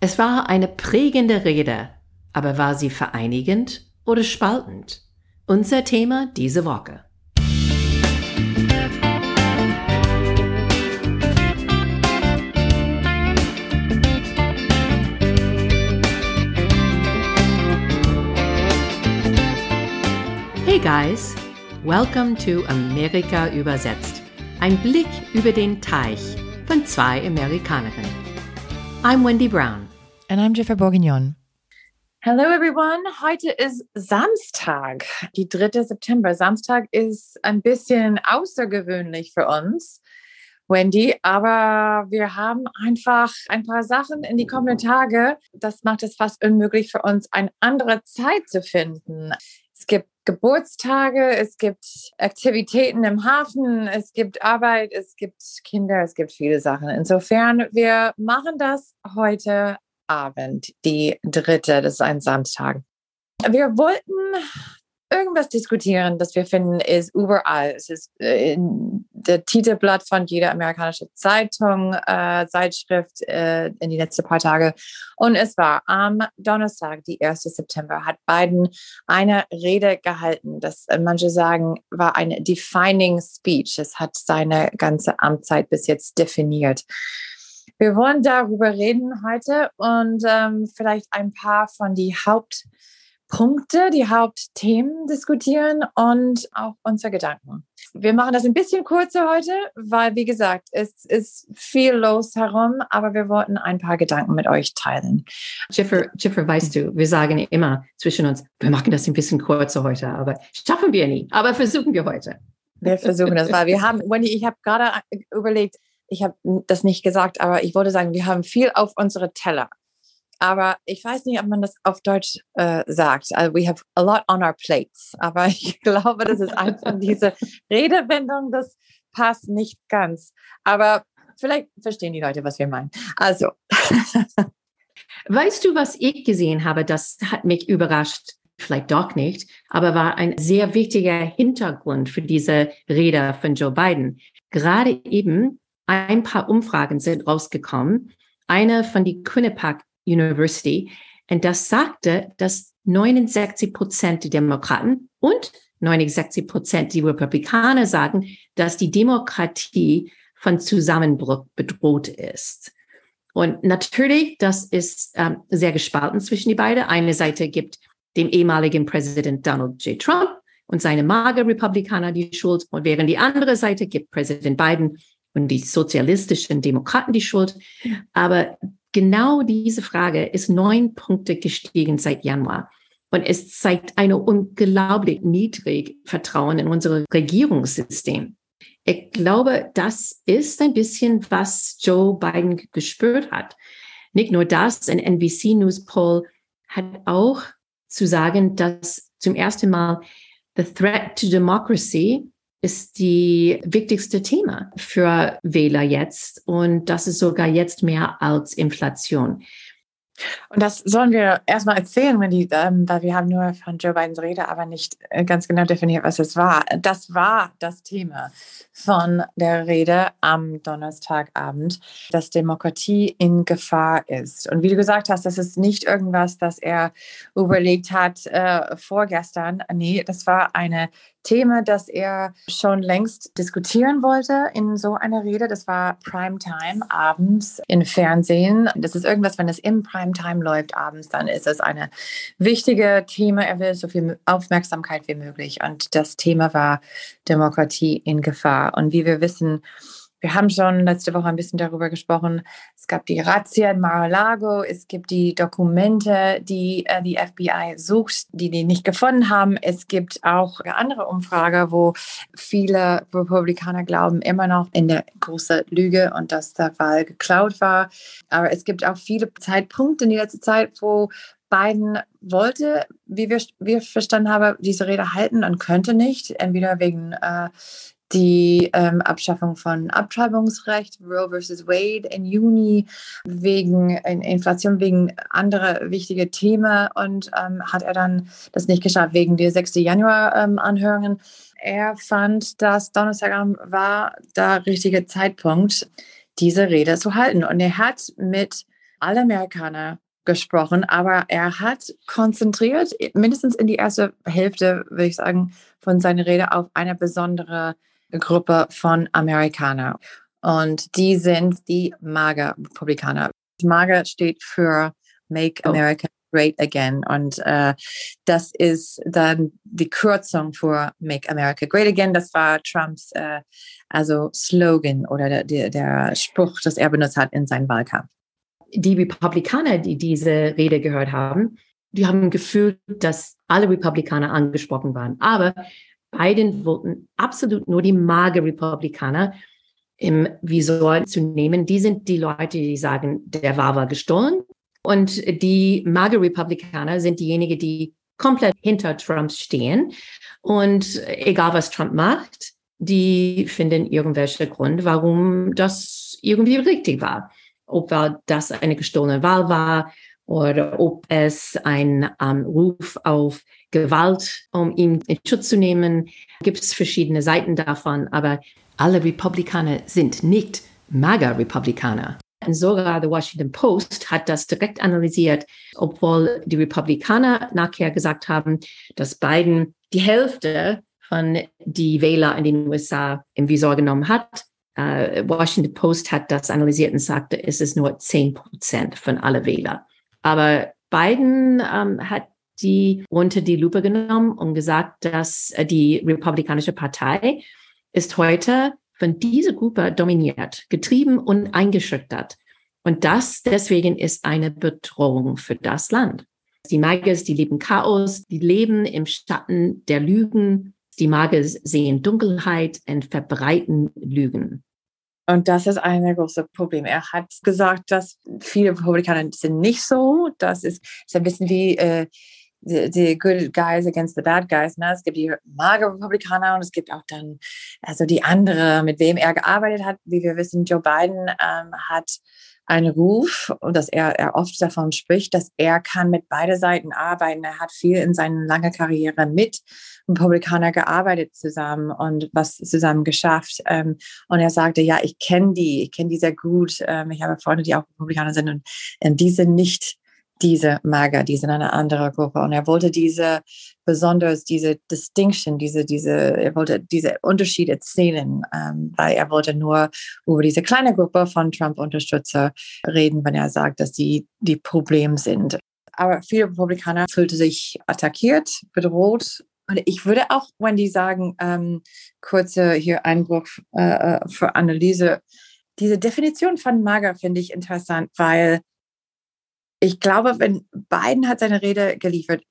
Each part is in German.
Es war eine prägende Rede, aber war sie vereinigend oder spaltend? Unser Thema diese Woche. Hey guys, welcome to Amerika übersetzt. Ein Blick über den Teich von zwei Amerikanerinnen. I'm Wendy Brown. And I'm Jennifer Bourguignon. Hello everyone. Heute ist Samstag, die 3. September. Samstag ist ein bisschen außergewöhnlich für uns, Wendy, aber wir haben einfach ein paar Sachen in die kommenden Tage. Das macht es fast unmöglich für uns, eine andere Zeit zu finden. Es gibt Geburtstage, es gibt Aktivitäten im Hafen, es gibt Arbeit, es gibt Kinder, es gibt viele Sachen. Insofern, wir machen das heute Abend, die dritte, das ist ein Samstag. Wir wollten irgendwas diskutieren, das wir finden, ist überall. Es ist äh, in der Titelblatt von jeder amerikanischen Zeitung, äh, Zeitschrift äh, in die letzten paar Tage. Und es war am Donnerstag, die 1. September, hat Biden eine Rede gehalten. Das äh, manche sagen, war eine defining speech. Es hat seine ganze Amtszeit bis jetzt definiert. Wir wollen darüber reden heute und ähm, vielleicht ein paar von die Haupt Punkte, die Hauptthemen diskutieren und auch unsere Gedanken. Wir machen das ein bisschen kurzer heute, weil, wie gesagt, es ist viel los herum, aber wir wollten ein paar Gedanken mit euch teilen. Jiffer, Jiffer, weißt du, wir sagen immer zwischen uns, wir machen das ein bisschen kurzer heute, aber schaffen wir nie, aber versuchen wir heute. Wir versuchen das, weil wir haben, Wendy, ich habe gerade überlegt, ich habe das nicht gesagt, aber ich wollte sagen, wir haben viel auf unsere Teller. Aber ich weiß nicht, ob man das auf Deutsch äh, sagt. Also, we have a lot on our plates. Aber ich glaube, das ist einfach diese Redewendung, das passt nicht ganz. Aber vielleicht verstehen die Leute, was wir meinen. Also. weißt du, was ich gesehen habe? Das hat mich überrascht. Vielleicht doch nicht, aber war ein sehr wichtiger Hintergrund für diese Rede von Joe Biden. Gerade eben ein paar Umfragen sind rausgekommen. Eine von die Quinnipiac University. Und das sagte, dass 69 Prozent der Demokraten und 69 Prozent die Republikaner sagen, dass die Demokratie von Zusammenbruch bedroht ist. Und natürlich, das ist ähm, sehr gespalten zwischen die beiden. Eine Seite gibt dem ehemaligen Präsident Donald J. Trump und seine mager Republikaner die Schuld. Und während die andere Seite gibt Präsident Biden und die sozialistischen Demokraten die Schuld. Aber genau diese Frage ist neun Punkte gestiegen seit Januar. Und es zeigt eine unglaublich niedrig Vertrauen in unser Regierungssystem. Ich glaube, das ist ein bisschen, was Joe Biden gespürt hat. Nicht nur das, ein NBC News Poll hat auch zu sagen, dass zum ersten Mal the threat to democracy ist die wichtigste Thema für Wähler jetzt. Und das ist sogar jetzt mehr als Inflation. Und das sollen wir erstmal erzählen, wenn die, ähm, weil wir haben nur von Joe Bidens Rede, aber nicht äh, ganz genau definiert, was es war. Das war das Thema von der Rede am Donnerstagabend, dass Demokratie in Gefahr ist. Und wie du gesagt hast, das ist nicht irgendwas, das er überlegt hat äh, vorgestern. Nee, das war eine Thema, das er schon längst diskutieren wollte in so einer Rede. Das war Primetime abends im Fernsehen. Das ist irgendwas, wenn es im Primetime läuft abends, dann ist es eine wichtige Thema. Er will so viel Aufmerksamkeit wie möglich. Und das Thema war Demokratie in Gefahr. Und wie wir wissen, wir haben schon letzte Woche ein bisschen darüber gesprochen. Es gab die Razzia in Mar-a-Lago. Es gibt die Dokumente, die äh, die FBI sucht, die die nicht gefunden haben. Es gibt auch andere Umfrage, wo viele Republikaner glauben immer noch in der großen Lüge und dass der Wahl geklaut war. Aber es gibt auch viele Zeitpunkte in der letzten Zeit, wo Biden wollte, wie wir, wir verstanden haben, diese Rede halten und könnte nicht, entweder wegen äh, die ähm, Abschaffung von Abtreibungsrecht, Roe versus Wade im Juni, wegen Inflation, wegen anderer wichtiger Themen und ähm, hat er dann das nicht geschafft, wegen der 6. Januar-Anhörungen. Ähm, er fand, dass Donnerstagabend war der richtige Zeitpunkt, diese Rede zu halten. Und er hat mit alle Amerikaner gesprochen, aber er hat konzentriert, mindestens in die erste Hälfte, würde ich sagen, von seiner Rede auf eine besondere Gruppe von Amerikanern. Und die sind die MAGA-Republikaner. MAGA steht für Make oh. America Great Again. Und äh, das ist dann die Kürzung für Make America Great Again. Das war Trumps äh, also Slogan oder der, der, der Spruch, das er benutzt hat in seinem Wahlkampf. Die Republikaner, die diese Rede gehört haben, die haben gefühlt, dass alle Republikaner angesprochen waren. Aber Biden wollten absolut nur die mager Republikaner im Visor zu nehmen. Die sind die Leute, die sagen, der war war gestohlen. Und die mager Republikaner sind diejenigen, die komplett hinter Trump stehen. Und egal was Trump macht, die finden irgendwelche Gründe, warum das irgendwie richtig war. Ob das eine gestohlene Wahl war oder ob es ein um, Ruf auf Gewalt, um ihn in Schutz zu nehmen, gibt es verschiedene Seiten davon. Aber alle Republikaner sind nicht MAGA-Republikaner. Sogar The Washington Post hat das direkt analysiert, obwohl die Republikaner nachher gesagt haben, dass Biden die Hälfte von die Wähler in den USA im Visor genommen hat. Uh, Washington Post hat das analysiert und sagte, es ist nur 10 Prozent von alle Wähler. Aber Biden ähm, hat die unter die Lupe genommen und gesagt, dass äh, die Republikanische Partei ist heute von dieser Gruppe dominiert, getrieben und eingeschüchtert. Und das deswegen ist eine Bedrohung für das Land. Die Magers, die leben Chaos, die leben im Schatten der Lügen. Die Magers sehen Dunkelheit und verbreiten Lügen. Und das ist ein großes Problem. Er hat gesagt, dass viele Republikaner sind nicht so. Das ist, ist ein bisschen wie äh, die, die good guys against the bad guys. Ne? Es gibt die magere Republikaner und es gibt auch dann also die andere, mit wem er gearbeitet hat. Wie wir wissen, Joe Biden ähm, hat einen Ruf und dass er, er oft davon spricht, dass er kann mit beide Seiten arbeiten. Er hat viel in seiner langen Karriere mit Republikaner gearbeitet zusammen und was zusammen geschafft. Ähm, und er sagte, ja, ich kenne die, ich kenne die sehr gut. Ähm, ich habe Freunde, die auch Republikaner sind und, und die sind nicht diese Mager, die sind eine andere Gruppe. Und er wollte diese besonders, diese Distinction, diese, diese, er wollte diese Unterschiede erzählen, ähm, weil er wollte nur über diese kleine Gruppe von Trump-Unterstützer reden, wenn er sagt, dass die die Problem sind. Aber viele Republikaner fühlten sich attackiert, bedroht. Und ich würde auch, wenn die sagen, ähm, kurze hier Einbruch äh, äh für Analyse, diese Definition von Mager finde ich interessant, weil ich glaube, wenn Biden hat seine Rede geliefert,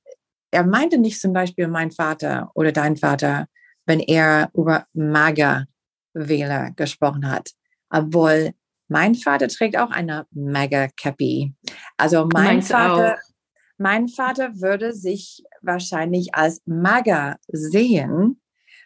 er meinte nicht zum Beispiel mein Vater oder dein Vater, wenn er über MAGA-Wähler gesprochen hat. Obwohl mein Vater trägt auch eine MAGA-Cappy. Also mein Vater, mein Vater würde sich wahrscheinlich als MAGA sehen.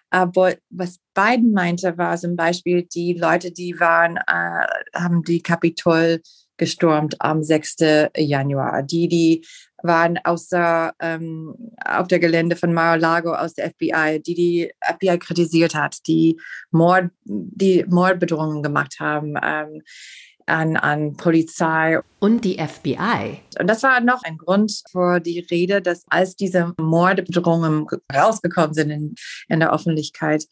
Aber was Biden meinte, war zum Beispiel die Leute, die waren, äh, haben die Kapitol gestormt am 6. Januar. Die, die waren außer, ähm, auf der Gelände von Mar-a-Lago aus der FBI, die die FBI kritisiert hat, die Mord, die Mordbedrohungen gemacht haben. Ähm, an, an Polizei. Und die FBI. Und das war noch ein Grund für die Rede, dass als diese Mordbedrohungen rausgekommen sind in, in der Öffentlichkeit,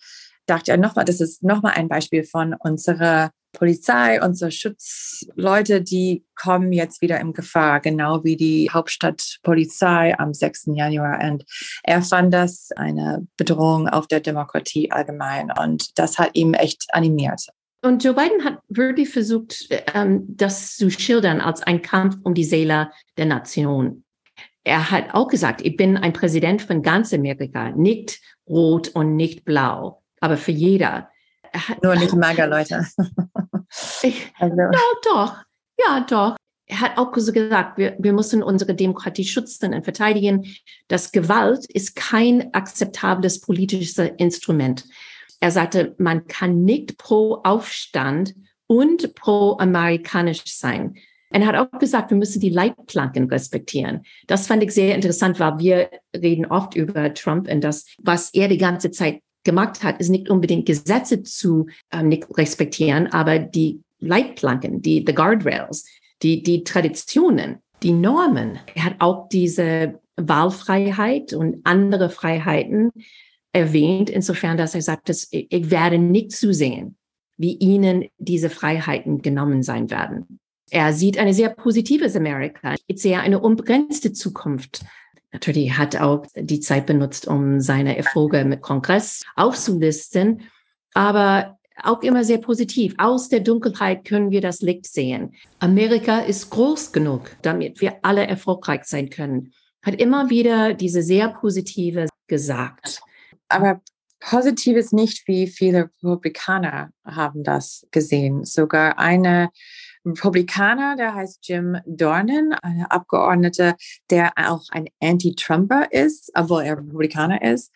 dachte er nochmal, das ist nochmal ein Beispiel von unserer Polizei, unsere Schutzleute, die kommen jetzt wieder in Gefahr, genau wie die Hauptstadtpolizei am 6. Januar. Und er fand das eine Bedrohung auf der Demokratie allgemein. Und das hat ihm echt animiert. Und Joe Biden hat wirklich versucht, ähm, das zu schildern als ein Kampf um die Seele der Nation. Er hat auch gesagt, ich bin ein Präsident von ganz Amerika, nicht rot und nicht blau, aber für jeder. Nur nicht mager Leute. Ich, also. Ja, doch. Ja, doch. Er hat auch so gesagt, wir, wir müssen unsere Demokratie schützen und verteidigen. Das Gewalt ist kein akzeptables politisches Instrument. Er sagte, man kann nicht pro Aufstand und pro amerikanisch sein. Er hat auch gesagt, wir müssen die Leitplanken respektieren. Das fand ich sehr interessant, weil wir reden oft über Trump und das, was er die ganze Zeit gemacht hat, ist nicht unbedingt Gesetze zu ähm, nicht respektieren, aber die Leitplanken, die the Guardrails, die, die Traditionen, die Normen. Er hat auch diese Wahlfreiheit und andere Freiheiten erwähnt, insofern, dass er sagt, dass ich werde nicht zusehen, wie ihnen diese Freiheiten genommen sein werden. Er sieht eine sehr positives Amerika. Ich sehe eine unbegrenzte Zukunft. Natürlich hat auch die Zeit benutzt, um seine Erfolge mit Kongress aufzulisten, aber auch immer sehr positiv. Aus der Dunkelheit können wir das Licht sehen. Amerika ist groß genug, damit wir alle erfolgreich sein können. Hat immer wieder diese sehr positive gesagt. Aber positiv ist nicht, wie viele Republikaner haben das gesehen. Sogar eine Republikaner, der heißt Jim Dornan, ein Abgeordneter, der auch ein Anti-Trumper ist, obwohl er Republikaner ist,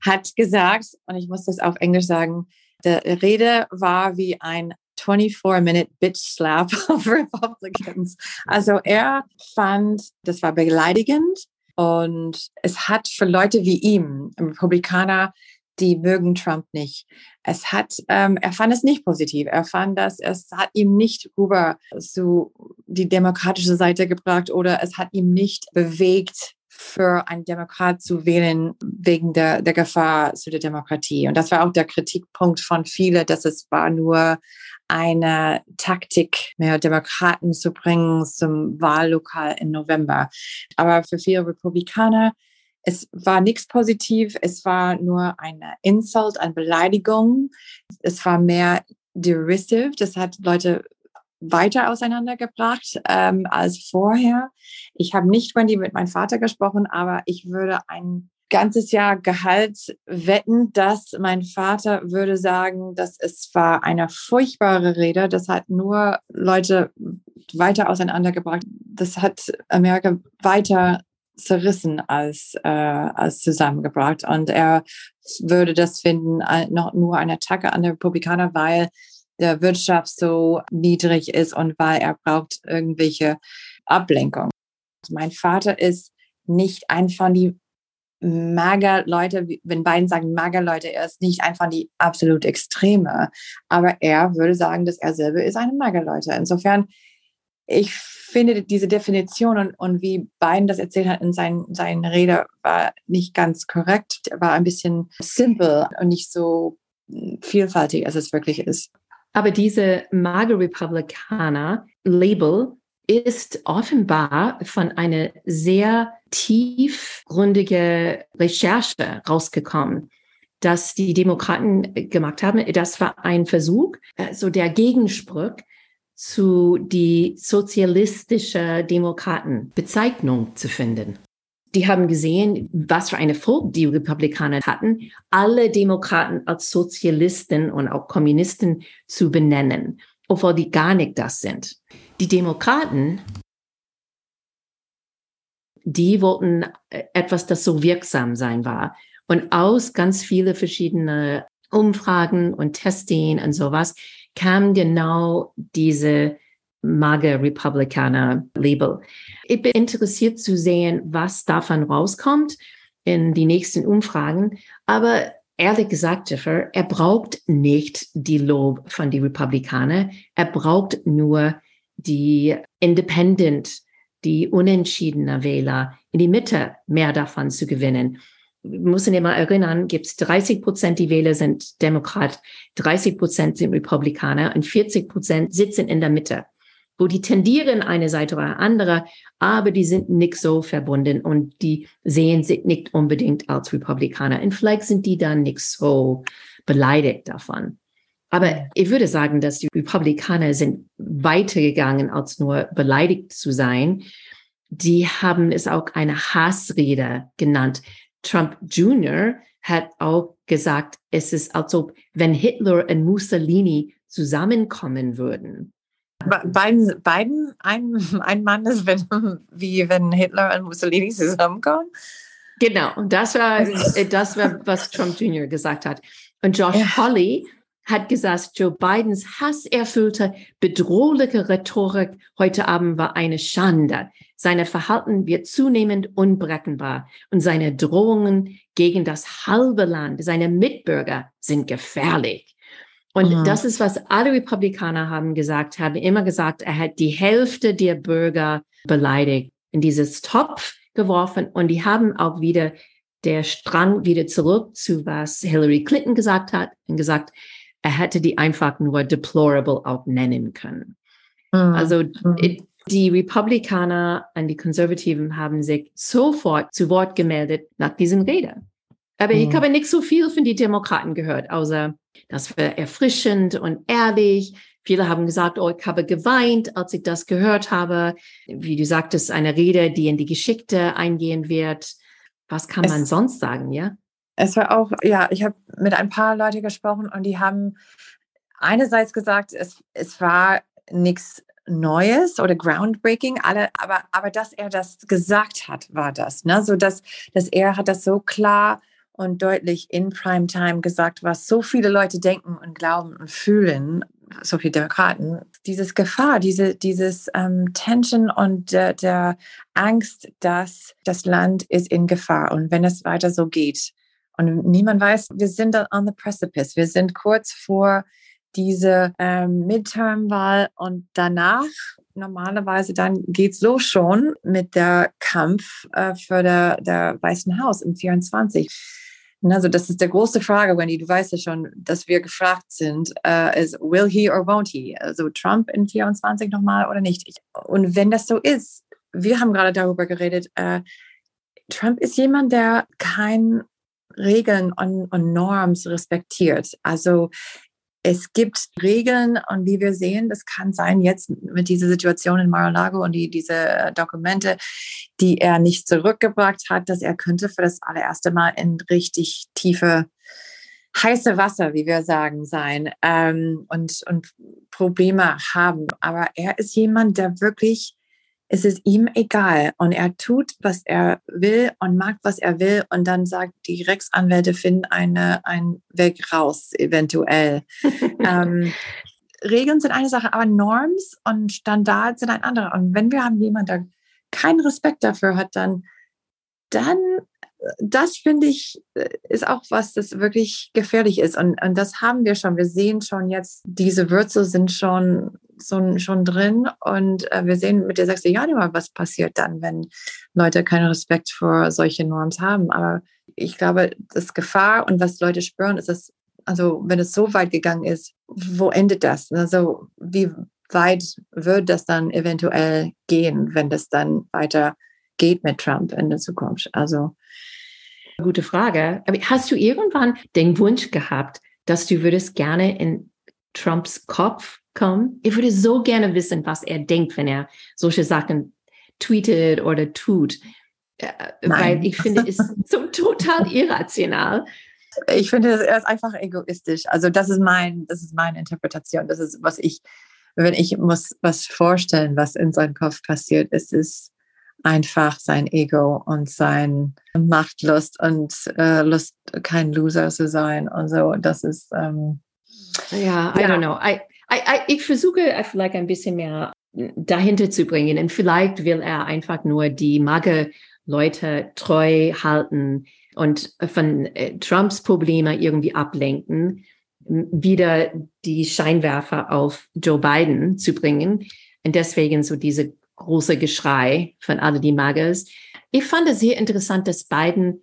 hat gesagt, und ich muss das auf Englisch sagen, der Rede war wie ein 24-Minute Bitch Slap of Republicans. Also er fand, das war beleidigend und es hat für Leute wie ihm, Republikaner, die mögen Trump nicht. Es hat, ähm, er fand es nicht positiv. Er fand, dass es hat ihm nicht rüber zu die demokratische Seite gebracht oder es hat ihm nicht bewegt, für einen Demokrat zu wählen wegen der, der Gefahr zu der Demokratie. Und das war auch der Kritikpunkt von vielen, dass es war nur eine Taktik, mehr Demokraten zu bringen zum Wahllokal im November. Aber für viele Republikaner es war nichts positiv, es war nur eine Insult, eine Beleidigung. Es war mehr derisive, das hat Leute weiter auseinandergebracht ähm, als vorher. Ich habe nicht Wendy mit meinem Vater gesprochen, aber ich würde ein ganzes Jahr Gehalt wetten, dass mein Vater würde sagen, dass es war eine furchtbare Rede. Das hat nur Leute weiter auseinandergebracht. Das hat Amerika weiter zerrissen als, äh, als zusammengebracht. Und er würde das finden, äh, noch nur eine Attacke an die Republikaner, weil der Wirtschaft so niedrig ist und weil er braucht irgendwelche Ablenkung. Mein Vater ist nicht einfach die Mager-Leute, wenn beiden sagen Mager-Leute, er ist nicht einfach die absolut Extreme, aber er würde sagen, dass er selber ist eine Mager-Leute. Insofern, ich finde diese Definition und, und wie Biden das erzählt hat in seinen, seinen Rede war nicht ganz korrekt, war ein bisschen simpel und nicht so vielfältig, als es wirklich ist. Aber diese Mager Republikaner Label ist offenbar von einer sehr tiefgründige Recherche rausgekommen, dass die Demokraten gemacht haben. Das war ein Versuch, so also der Gegenspruch zu die sozialistische Demokratenbezeichnung zu finden. Die haben gesehen, was für eine Folge die Republikaner hatten, alle Demokraten als Sozialisten und auch Kommunisten zu benennen, obwohl die gar nicht das sind. Die Demokraten, die wollten etwas, das so wirksam sein war. Und aus ganz viele verschiedene Umfragen und Testing und sowas kam genau diese mager Republikaner Label. Ich bin interessiert zu sehen, was davon rauskommt in die nächsten Umfragen. Aber ehrlich gesagt, Jeffer, er braucht nicht die Lob von den Republikanern. Er braucht nur die Independent, die unentschiedene Wähler in die Mitte mehr davon zu gewinnen müssen immer erinnern, gibt es 30 Prozent, die Wähler sind Demokrat, 30 Prozent sind Republikaner und 40 Prozent sitzen in der Mitte, wo die tendieren eine Seite oder andere, aber die sind nicht so verbunden und die sehen sich nicht unbedingt als Republikaner. Und vielleicht sind die dann nicht so beleidigt davon. Aber ich würde sagen, dass die Republikaner sind weitergegangen, als nur beleidigt zu sein. Die haben es auch eine Hassrede genannt. Trump Jr. hat auch gesagt, es ist, als ob wenn Hitler und Mussolini zusammenkommen würden. Beiden, beiden ein, ein Mann ist, wenn, wie wenn Hitler und Mussolini zusammenkommen? Genau, das war, das war, was Trump Jr. gesagt hat. Und Josh ja. Hawley hat gesagt, Joe Bidens hasserfüllte, bedrohliche Rhetorik heute Abend war eine Schande. Seine Verhalten wird zunehmend unbreckenbar und seine Drohungen gegen das halbe Land, seine Mitbürger sind gefährlich. Und mhm. das ist, was alle Republikaner haben gesagt, haben immer gesagt, er hat die Hälfte der Bürger beleidigt, in dieses Topf geworfen. Und die haben auch wieder der Strang wieder zurück zu was Hillary Clinton gesagt hat und gesagt, er hätte die einfach nur deplorable auch nennen können. Mhm. Also mhm. die Republikaner und die Konservativen haben sich sofort zu Wort gemeldet nach diesen Rede. Aber mhm. ich habe nicht so viel von den Demokraten gehört, außer das war erfrischend und ehrlich. Viele haben gesagt, oh, ich habe geweint, als ich das gehört habe. Wie du sagtest, eine Rede, die in die Geschichte eingehen wird. Was kann es, man sonst sagen, ja? Es war auch, ja, ich habe mit ein paar Leuten gesprochen und die haben einerseits gesagt, es, es war nichts Neues oder groundbreaking, alle, aber, aber dass er das gesagt hat, war das. Ne? So dass, dass er hat das so klar und deutlich in Primetime gesagt, was so viele Leute denken und glauben und fühlen, so viele Demokraten, dieses Gefahr, diese, dieses ähm, Tension und äh, der Angst, dass das Land ist in Gefahr und wenn es weiter so geht und niemand weiß, wir sind on the precipice, wir sind kurz vor diese ähm, Midterm-Wahl und danach normalerweise dann geht's los schon mit der Kampf äh, für der, der Weißen Haus im 24. Also das ist der große Frage, Wendy. Du weißt ja schon, dass wir gefragt sind, äh, ist will he or won't he? Also Trump in 24 nochmal oder nicht? Und wenn das so ist, wir haben gerade darüber geredet, äh, Trump ist jemand, der kein Regeln und, und Norms respektiert. Also es gibt Regeln und wie wir sehen, das kann sein jetzt mit dieser Situation in Mar-a-Lago und die, diese Dokumente, die er nicht zurückgebracht hat, dass er könnte für das allererste Mal in richtig tiefe heiße Wasser, wie wir sagen, sein ähm, und, und Probleme haben. Aber er ist jemand, der wirklich es ist ihm egal und er tut, was er will und macht, was er will und dann sagt, die Rechtsanwälte finden eine, einen Weg raus, eventuell. ähm, Regeln sind eine Sache, aber Norms und Standards sind ein anderer. Und wenn wir haben jemanden, der keinen Respekt dafür hat, dann, dann das finde ich, ist auch was, das wirklich gefährlich ist. Und, und das haben wir schon. Wir sehen schon jetzt, diese Würze sind schon, so, schon drin. Und äh, wir sehen mit der 6. Januar, was passiert dann, wenn Leute keinen Respekt vor solche Norms haben. Aber ich glaube, das Gefahr und was Leute spüren, ist es, also wenn es so weit gegangen ist, wo endet das? Also wie weit wird das dann eventuell gehen, wenn das dann weiter geht mit Trump in der Zukunft? Also Gute Frage. Aber hast du irgendwann den Wunsch gehabt, dass du würdest gerne in Trumps Kopf kommen? Ich würde so gerne wissen, was er denkt, wenn er solche Sachen tweetet oder tut. Äh, Nein. Weil ich finde, es ist so total irrational. Ich finde, er ist einfach egoistisch. Also das ist mein, das ist meine Interpretation. Das ist, was ich, wenn ich muss was vorstellen, was in seinem Kopf passiert, ist es einfach sein Ego und sein Machtlust und äh, Lust, kein Loser zu sein und so. Das ist ähm, ja, I ja. don't know. I, I, I, ich versuche vielleicht ein bisschen mehr dahinter zu bringen und vielleicht will er einfach nur die Mage Leute treu halten und von äh, Trumps Probleme irgendwie ablenken, wieder die Scheinwerfer auf Joe Biden zu bringen und deswegen so diese große Geschrei von alle die Magers. Ich fand es sehr interessant, dass Biden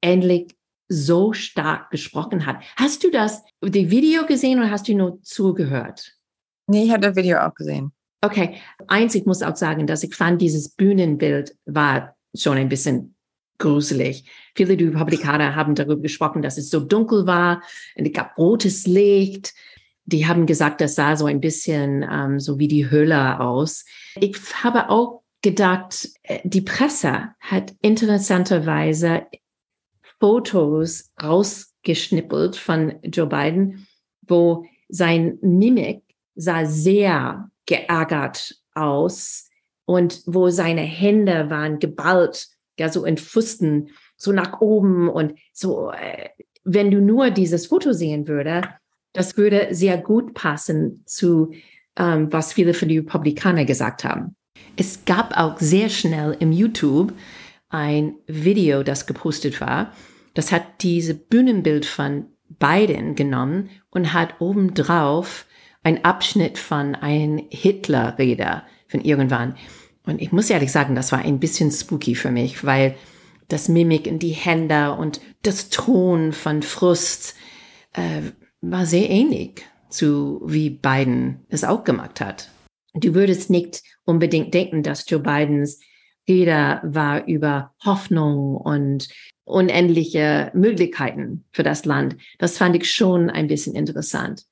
endlich so stark gesprochen hat. Hast du das, die Video gesehen oder hast du nur zugehört? Nee, ich habe das Video auch gesehen. Okay. Eins, ich muss auch sagen, dass ich fand, dieses Bühnenbild war schon ein bisschen gruselig. Viele Republikaner haben darüber gesprochen, dass es so dunkel war und es gab rotes Licht die haben gesagt, das sah so ein bisschen ähm, so wie die Höhle aus. Ich habe auch gedacht, äh, die Presse hat interessanterweise Fotos rausgeschnippelt von Joe Biden, wo sein Mimik sah sehr geärgert aus und wo seine Hände waren geballt, ja, so in Fusten, so nach oben und so, äh, wenn du nur dieses Foto sehen würde, das würde sehr gut passen zu, ähm, was viele von den Republikanern gesagt haben. Es gab auch sehr schnell im YouTube ein Video, das gepostet war. Das hat diese Bühnenbild von Biden genommen und hat obendrauf ein Abschnitt von ein Hitler-Rede von irgendwann. Und ich muss ehrlich sagen, das war ein bisschen spooky für mich, weil das Mimik in die Hände und das Ton von Frust äh, war sehr ähnlich zu wie Biden es auch gemacht hat. Du würdest nicht unbedingt denken, dass Joe Bidens Rede war über Hoffnung und unendliche Möglichkeiten für das Land. Das fand ich schon ein bisschen interessant.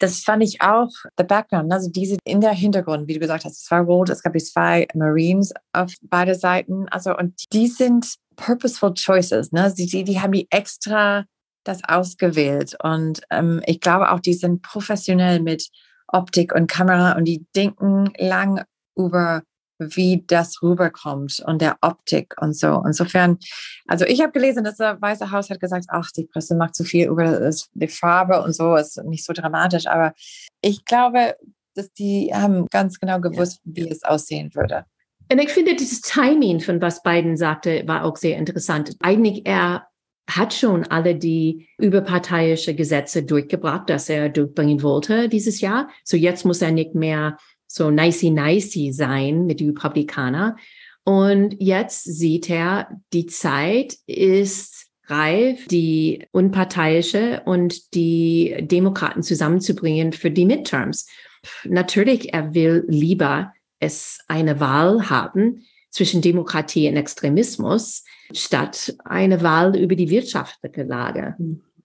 Das fand ich auch, the background, also diese in der Hintergrund, wie du gesagt hast, es war rot, es gab zwei Marines auf beide Seiten, also und die sind purposeful choices, ne? Die, die, die haben die extra das ausgewählt und ähm, ich glaube auch, die sind professionell mit Optik und Kamera und die denken lang über wie das rüberkommt und der Optik und so. Insofern, also ich habe gelesen, dass der Weiße Haus hat gesagt, ach, die Presse macht zu viel über die Farbe und so, ist nicht so dramatisch. Aber ich glaube, dass die haben ganz genau gewusst, ja. wie es aussehen würde. Und ich finde, dieses Timing von was Biden sagte, war auch sehr interessant. Eigentlich er hat schon alle die überparteiische Gesetze durchgebracht, dass er durchbringen wollte dieses Jahr. So jetzt muss er nicht mehr so nicey nicey sein mit den Republikanern. Und jetzt sieht er, die Zeit ist reif, die unparteiische und die Demokraten zusammenzubringen für die Midterms. Natürlich, er will lieber es eine Wahl haben zwischen Demokratie und Extremismus, statt eine Wahl über die wirtschaftliche Lage,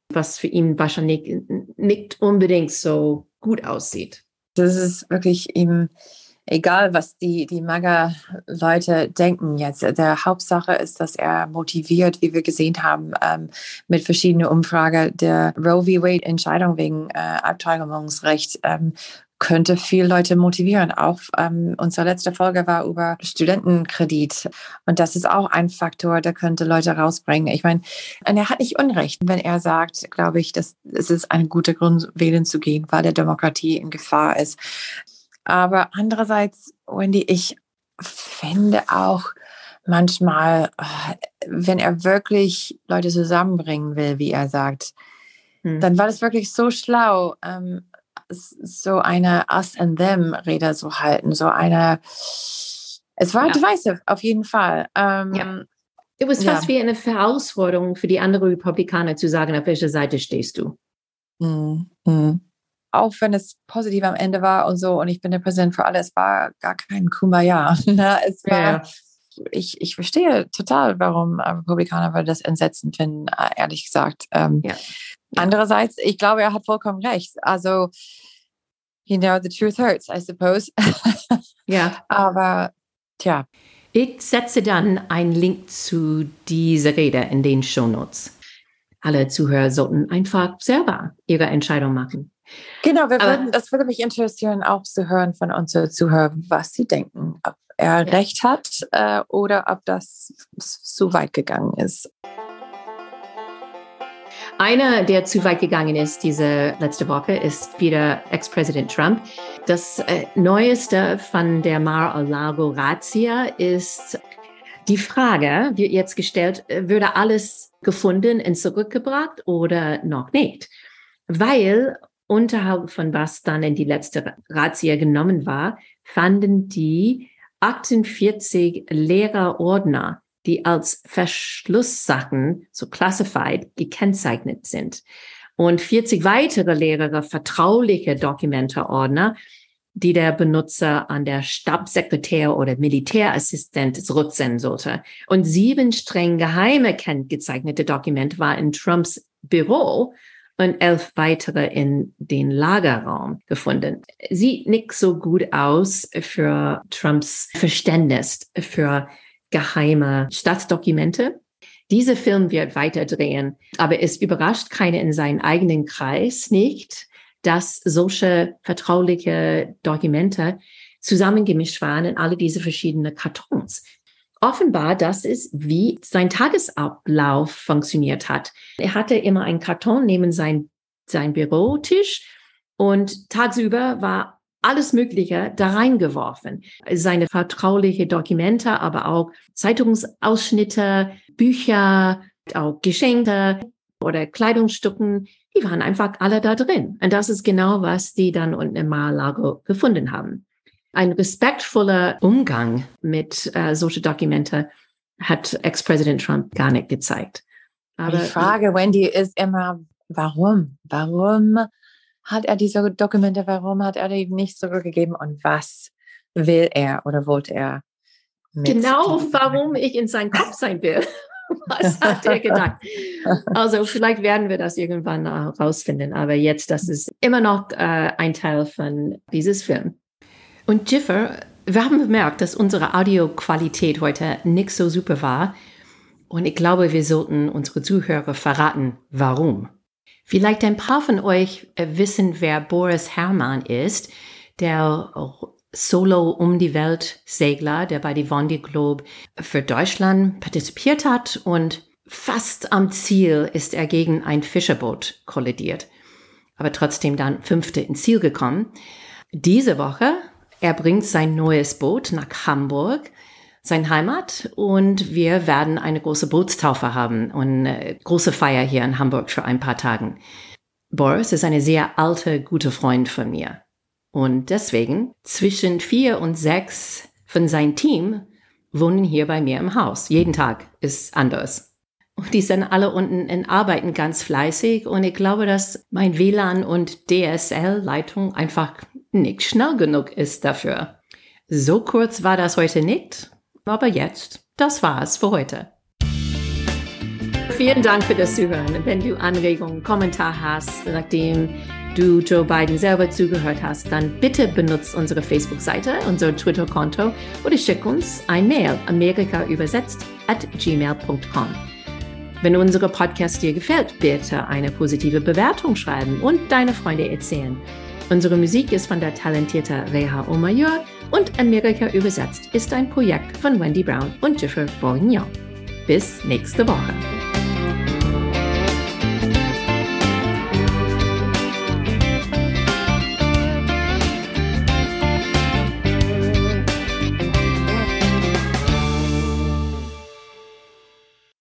was für ihn wahrscheinlich nicht unbedingt so gut aussieht. Das ist wirklich ihm egal, was die, die MAGA-Leute denken jetzt. Der Hauptsache ist, dass er motiviert, wie wir gesehen haben, ähm, mit verschiedenen Umfragen der Roe v. Wade-Entscheidung wegen äh, Abtreibungsrecht ähm, könnte viele Leute motivieren. Auch ähm, unsere letzte Folge war über Studentenkredit. Und das ist auch ein Faktor, der könnte Leute rausbringen. Ich meine, er hat nicht Unrecht, wenn er sagt, glaube ich, dass es ist ein guter Grund, wählen zu gehen, weil der Demokratie in Gefahr ist. Aber andererseits, Wendy, ich finde auch manchmal, äh, wenn er wirklich Leute zusammenbringen will, wie er sagt, hm. dann war das wirklich so schlau, ähm, so eine Us and Them Rede zu halten, so eine, es war ja. divisive, auf jeden Fall. Ähm, ja. Es war fast ja. wie eine Herausforderung für die anderen Republikaner zu sagen, auf welcher Seite stehst du. Mhm. Mhm. Auch wenn es positiv am Ende war und so, und ich bin der Präsident für alle, es war gar kein Kumbaya. Ne? es war, ja. Ich, ich verstehe total, warum Republikaner das entsetzend finden, äh, ehrlich gesagt. Ähm, ja. Andererseits, ich glaube, er hat vollkommen recht. Also, you know, the truth hurts, I suppose. ja. Aber, tja. Ich setze dann einen Link zu dieser Rede in den Shownotes. Alle Zuhörer sollten einfach selber ihre Entscheidung machen. Genau, wir würden, das würde mich interessieren, auch zu hören von unseren Zuhörern, was sie denken. Ob er ja. recht hat äh, oder ob das zu weit gegangen ist. Einer, der zu weit gegangen ist diese letzte Woche, ist wieder Ex-Präsident Trump. Das äh, Neueste von der Mar-a-Lago-Razzia ist die Frage, wird jetzt gestellt, äh, würde alles gefunden und zurückgebracht oder noch nicht? Weil unterhalb von was dann in die letzte Razzia genommen war, fanden die 48 Lehrerordner die als Verschlusssachen, so classified, gekennzeichnet sind. Und 40 weitere Lehrer vertrauliche Dokumenteordner, die der Benutzer an der Stabssekretär oder Militärassistent zurücksenden sollte. Und sieben streng geheime kenngezeichnete Dokumente war in Trumps Büro und elf weitere in den Lagerraum gefunden. Sieht nicht so gut aus für Trumps Verständnis für geheime Staatsdokumente. Diese Film wird weiter drehen, aber es überrascht keine in seinem eigenen Kreis nicht, dass solche vertrauliche Dokumente zusammengemischt waren in alle diese verschiedenen Kartons. Offenbar, das ist, wie sein Tagesablauf funktioniert hat. Er hatte immer einen Karton neben sein, sein Bürotisch und tagsüber war alles Mögliche da reingeworfen. Seine vertrauliche Dokumente, aber auch Zeitungsausschnitte, Bücher, auch Geschenke oder Kleidungsstücken, die waren einfach alle da drin. Und das ist genau, was die dann unten im Mar-a-Lago gefunden haben. Ein respektvoller Umgang mit äh, solche Dokumente hat Ex-Präsident Trump gar nicht gezeigt. Aber die Frage, Wendy, ist immer, warum? Warum hat er diese Dokumente, warum hat er die nicht zurückgegeben und was will er oder wollte er? Genau, warum ich in seinem Kopf sein will. Was hat er gedacht? Also vielleicht werden wir das irgendwann herausfinden, aber jetzt, das ist immer noch äh, ein Teil von dieses Film. Und Jiffer, wir haben bemerkt, dass unsere Audioqualität heute nicht so super war. Und ich glaube, wir sollten unsere Zuhörer verraten, warum. Vielleicht ein paar von euch äh, wissen, wer Boris Herrmann ist, der Solo um die Welt Segler, der bei die Vendée Globe für Deutschland partizipiert hat und fast am Ziel ist er gegen ein Fischerboot kollidiert, aber trotzdem dann fünfte ins Ziel gekommen. Diese Woche, er bringt sein neues Boot nach Hamburg, sein Heimat und wir werden eine große Bootstaufe haben und eine große Feier hier in Hamburg für ein paar Tagen. Boris ist eine sehr alte, gute Freund von mir. Und deswegen zwischen vier und sechs von seinem Team wohnen hier bei mir im Haus. Jeden Tag ist anders. Und die sind alle unten in Arbeiten ganz fleißig und ich glaube, dass mein WLAN und DSL-Leitung einfach nicht schnell genug ist dafür. So kurz war das heute nicht, aber jetzt, das war's für heute. Vielen Dank für das Zuhören. Wenn du Anregungen, Kommentar hast, nachdem du Joe Biden selber zugehört hast, dann bitte benutzt unsere Facebook-Seite, unser Twitter-Konto oder schick uns ein Mail Amerika übersetzt at gmail.com. Wenn unser Podcast dir gefällt, bitte eine positive Bewertung schreiben und deine Freunde erzählen. Unsere Musik ist von der talentierten Reha Omayur und Amerika übersetzt ist ein Projekt von Wendy Brown und Jeffrey Bourguignon. Bis nächste Woche.